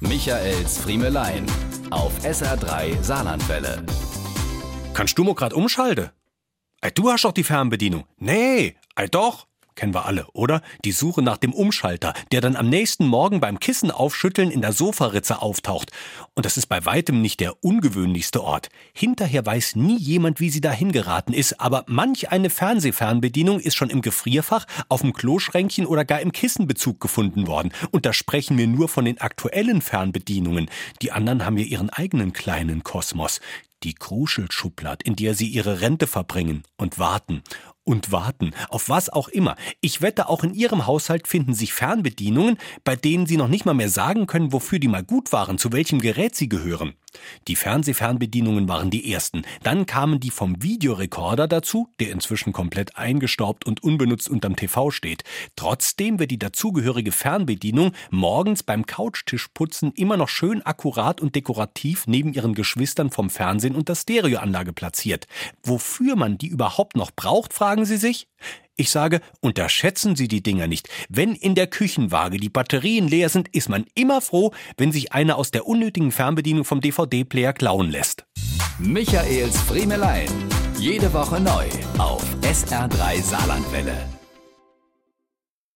Michaels Friemelein auf SR3 Saarlandwelle. Kannst du mal grad umschalten? Ey, du hast doch die Fernbedienung. Nee, ey doch. Kennen wir alle, oder? Die Suche nach dem Umschalter, der dann am nächsten Morgen beim Kissen aufschütteln in der Sofaritze auftaucht. Und das ist bei weitem nicht der ungewöhnlichste Ort. Hinterher weiß nie jemand, wie sie dahin geraten ist, aber manch eine Fernsehfernbedienung ist schon im Gefrierfach, auf dem Kloschränkchen oder gar im Kissenbezug gefunden worden. Und da sprechen wir nur von den aktuellen Fernbedienungen. Die anderen haben ja ihren eigenen kleinen Kosmos. Die Kruschelschublad, in der sie ihre Rente verbringen und warten und warten, auf was auch immer. Ich wette, auch in Ihrem Haushalt finden sich Fernbedienungen, bei denen Sie noch nicht mal mehr sagen können, wofür die mal gut waren, zu welchem Gerät sie gehören. Die Fernsehfernbedienungen waren die ersten. Dann kamen die vom Videorekorder dazu, der inzwischen komplett eingestaubt und unbenutzt unterm TV steht. Trotzdem wird die dazugehörige Fernbedienung morgens beim Couchtischputzen immer noch schön akkurat und dekorativ neben ihren Geschwistern vom Fernsehen und der Stereoanlage platziert. Wofür man die überhaupt noch braucht, fragen Sie sich? Ich sage, unterschätzen Sie die Dinger nicht. Wenn in der Küchenwaage die Batterien leer sind, ist man immer froh, wenn sich einer aus der unnötigen Fernbedienung vom DVD-Player klauen lässt. Michaels Friemelein. Jede Woche neu auf SR3 Saarlandwelle.